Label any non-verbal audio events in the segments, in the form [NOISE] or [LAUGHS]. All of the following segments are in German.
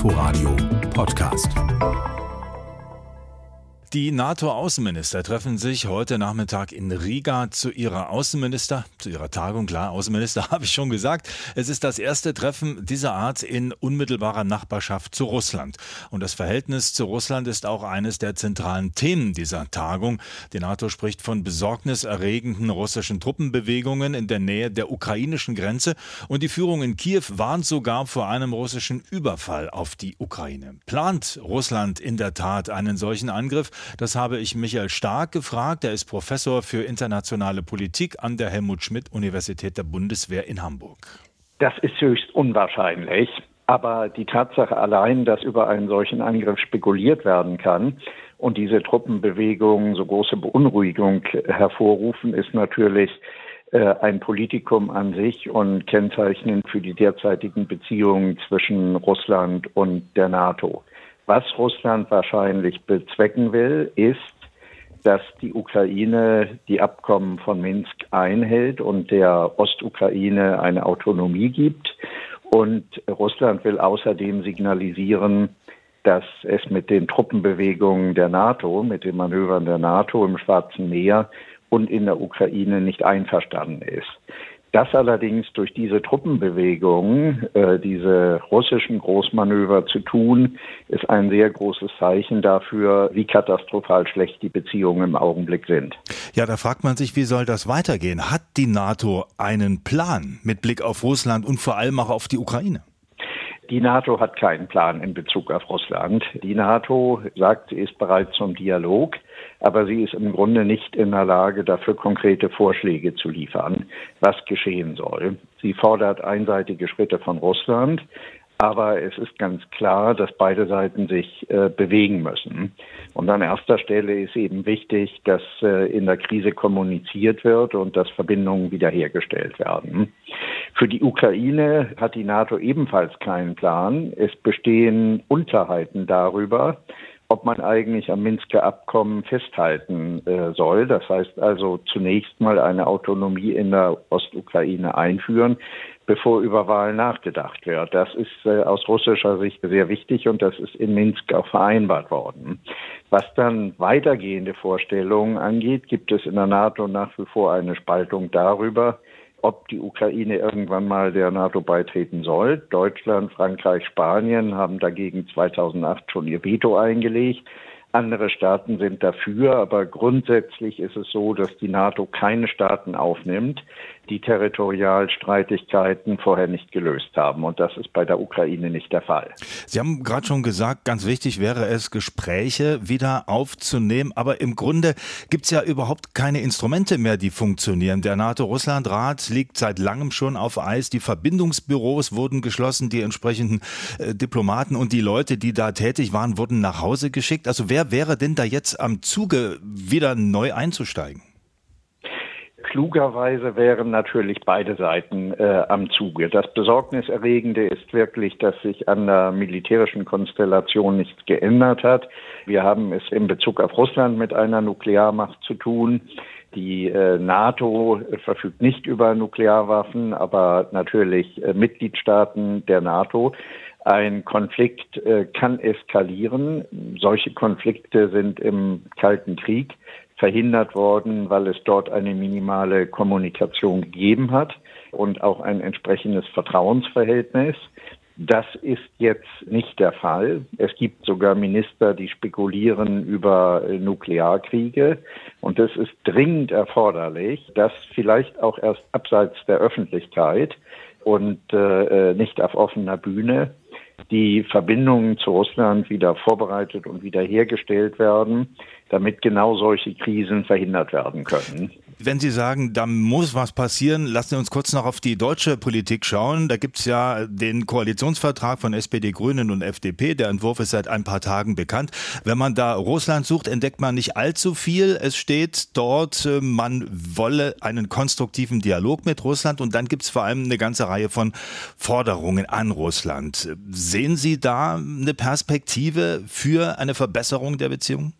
Inforadio Podcast. Die NATO-Außenminister treffen sich heute Nachmittag in Riga zu ihrer Außenminister, zu ihrer Tagung. Klar, Außenminister [LAUGHS] habe ich schon gesagt. Es ist das erste Treffen dieser Art in unmittelbarer Nachbarschaft zu Russland. Und das Verhältnis zu Russland ist auch eines der zentralen Themen dieser Tagung. Die NATO spricht von besorgniserregenden russischen Truppenbewegungen in der Nähe der ukrainischen Grenze. Und die Führung in Kiew warnt sogar vor einem russischen Überfall auf die Ukraine. Plant Russland in der Tat einen solchen Angriff? Das habe ich Michael Stark gefragt. Er ist Professor für internationale Politik an der Helmut Schmidt Universität der Bundeswehr in Hamburg. Das ist höchst unwahrscheinlich. Aber die Tatsache allein, dass über einen solchen Angriff spekuliert werden kann und diese Truppenbewegungen so große Beunruhigung hervorrufen, ist natürlich äh, ein Politikum an sich und kennzeichnend für die derzeitigen Beziehungen zwischen Russland und der NATO. Was Russland wahrscheinlich bezwecken will, ist, dass die Ukraine die Abkommen von Minsk einhält und der Ostukraine eine Autonomie gibt. Und Russland will außerdem signalisieren, dass es mit den Truppenbewegungen der NATO, mit den Manövern der NATO im Schwarzen Meer und in der Ukraine nicht einverstanden ist. Das allerdings durch diese Truppenbewegungen, äh, diese russischen Großmanöver zu tun, ist ein sehr großes Zeichen dafür, wie katastrophal schlecht die Beziehungen im Augenblick sind. Ja, da fragt man sich, wie soll das weitergehen? Hat die NATO einen Plan mit Blick auf Russland und vor allem auch auf die Ukraine? Die NATO hat keinen Plan in Bezug auf Russland. Die NATO sagt, sie ist bereit zum Dialog, aber sie ist im Grunde nicht in der Lage, dafür konkrete Vorschläge zu liefern, was geschehen soll. Sie fordert einseitige Schritte von Russland, aber es ist ganz klar, dass beide Seiten sich äh, bewegen müssen. Und an erster Stelle ist eben wichtig, dass äh, in der Krise kommuniziert wird und dass Verbindungen wiederhergestellt werden. Für die Ukraine hat die NATO ebenfalls keinen Plan. Es bestehen Unklarheiten darüber, ob man eigentlich am Minsker Abkommen festhalten äh, soll. Das heißt also zunächst mal eine Autonomie in der Ostukraine einführen, bevor über Wahlen nachgedacht wird. Das ist äh, aus russischer Sicht sehr wichtig und das ist in Minsk auch vereinbart worden. Was dann weitergehende Vorstellungen angeht, gibt es in der NATO nach wie vor eine Spaltung darüber, ob die Ukraine irgendwann mal der NATO beitreten soll. Deutschland, Frankreich, Spanien haben dagegen 2008 schon ihr Veto eingelegt. Andere Staaten sind dafür, aber grundsätzlich ist es so, dass die NATO keine Staaten aufnimmt, die Territorialstreitigkeiten vorher nicht gelöst haben. Und das ist bei der Ukraine nicht der Fall. Sie haben gerade schon gesagt, ganz wichtig wäre es, Gespräche wieder aufzunehmen. Aber im Grunde gibt es ja überhaupt keine Instrumente mehr, die funktionieren. Der NATO-Russland-Rat liegt seit langem schon auf Eis. Die Verbindungsbüros wurden geschlossen. Die entsprechenden äh, Diplomaten und die Leute, die da tätig waren, wurden nach Hause geschickt. Also wer wer wäre denn da jetzt am Zuge, wieder neu einzusteigen? Klugerweise wären natürlich beide Seiten äh, am Zuge. Das Besorgniserregende ist wirklich, dass sich an der militärischen Konstellation nichts geändert hat. Wir haben es in Bezug auf Russland mit einer Nuklearmacht zu tun. Die äh, NATO verfügt nicht über Nuklearwaffen, aber natürlich äh, Mitgliedstaaten der NATO. Ein Konflikt äh, kann eskalieren. Solche Konflikte sind im Kalten Krieg verhindert worden, weil es dort eine minimale Kommunikation gegeben hat und auch ein entsprechendes Vertrauensverhältnis. Das ist jetzt nicht der Fall. Es gibt sogar Minister, die spekulieren über Nuklearkriege. Und es ist dringend erforderlich, dass vielleicht auch erst abseits der Öffentlichkeit und äh, äh nicht auf offener Bühne die Verbindungen zu Russland wieder vorbereitet und wiederhergestellt werden, damit genau solche Krisen verhindert werden können. Wenn Sie sagen, da muss was passieren, lassen Sie uns kurz noch auf die deutsche Politik schauen. Da gibt es ja den Koalitionsvertrag von SPD, Grünen und FDP. Der Entwurf ist seit ein paar Tagen bekannt. Wenn man da Russland sucht, entdeckt man nicht allzu viel. Es steht dort, äh, man wolle einen konstruktiven Dialog mit Russland und dann gibt es vor allem eine ganze Reihe von Forderungen an Russland. Sehen Sie da eine Perspektive für eine Verbesserung der Beziehungen?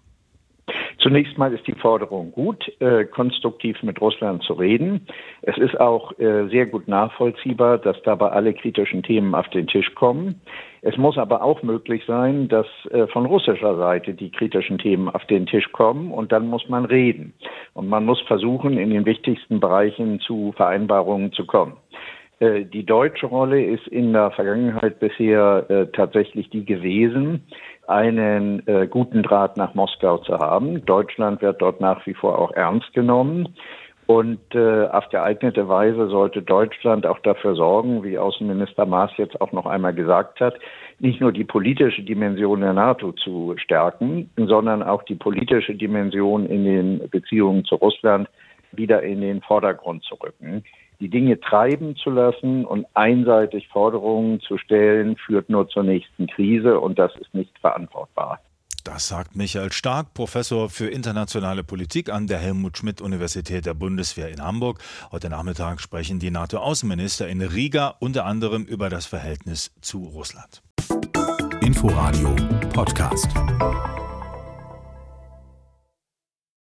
Zunächst mal ist die Forderung gut, äh, konstruktiv mit Russland zu reden. Es ist auch äh, sehr gut nachvollziehbar, dass dabei alle kritischen Themen auf den Tisch kommen. Es muss aber auch möglich sein, dass äh, von russischer Seite die kritischen Themen auf den Tisch kommen und dann muss man reden. Und man muss versuchen, in den wichtigsten Bereichen zu Vereinbarungen zu kommen. Äh, die deutsche Rolle ist in der Vergangenheit bisher äh, tatsächlich die gewesen, einen äh, guten Draht nach Moskau zu haben. Deutschland wird dort nach wie vor auch ernst genommen. Und äh, auf geeignete Weise sollte Deutschland auch dafür sorgen, wie Außenminister Maas jetzt auch noch einmal gesagt hat, nicht nur die politische Dimension der NATO zu stärken, sondern auch die politische Dimension in den Beziehungen zu Russland wieder in den Vordergrund zu rücken. Die Dinge treiben zu lassen und einseitig Forderungen zu stellen, führt nur zur nächsten Krise und das ist nicht verantwortbar. Das sagt Michael Stark, Professor für internationale Politik an der Helmut Schmidt Universität der Bundeswehr in Hamburg. Heute Nachmittag sprechen die NATO-Außenminister in Riga unter anderem über das Verhältnis zu Russland. Inforadio Podcast.